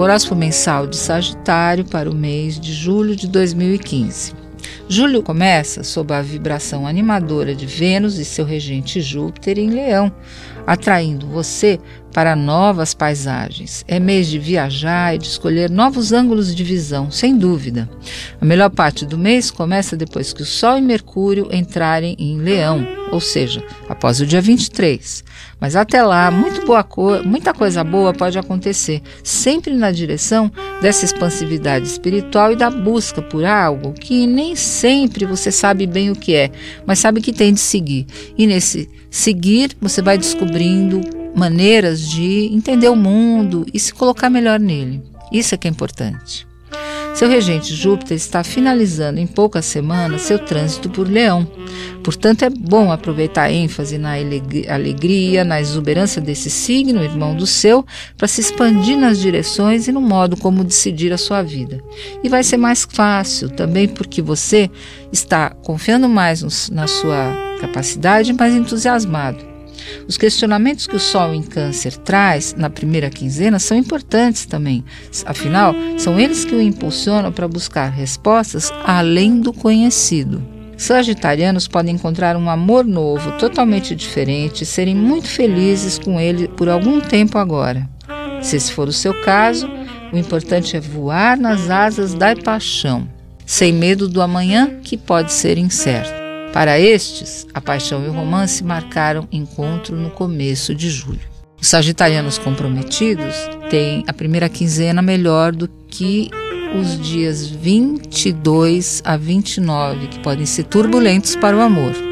Horóscopo mensal de Sagitário para o mês de julho de 2015. Julho começa sob a vibração animadora de Vênus e seu regente Júpiter em Leão, atraindo você para novas paisagens. É mês de viajar e de escolher novos ângulos de visão, sem dúvida. A melhor parte do mês começa depois que o Sol e Mercúrio entrarem em Leão, ou seja, após o dia 23. Mas até lá, muito boa co muita coisa boa pode acontecer, sempre na direção dessa expansividade espiritual e da busca por algo que nem sempre você sabe bem o que é, mas sabe que tem de seguir. E nesse seguir, você vai descobrindo maneiras de entender o mundo e se colocar melhor nele. Isso é que é importante. Seu regente Júpiter está finalizando em poucas semanas seu trânsito por Leão. Portanto, é bom aproveitar a ênfase na alegria, na exuberância desse signo, irmão do seu, para se expandir nas direções e no modo como decidir a sua vida. E vai ser mais fácil também porque você está confiando mais na sua capacidade, mais entusiasmado. Os questionamentos que o Sol em Câncer traz na primeira quinzena são importantes também. Afinal, são eles que o impulsionam para buscar respostas além do conhecido. Sagitarianos podem encontrar um amor novo, totalmente diferente, e serem muito felizes com ele por algum tempo agora. Se esse for o seu caso, o importante é voar nas asas da paixão, sem medo do amanhã que pode ser incerto. Para estes, a paixão e o romance marcaram encontro no começo de julho. Os sagitarianos comprometidos têm a primeira quinzena melhor do que os dias 22 a 29, que podem ser turbulentos para o amor.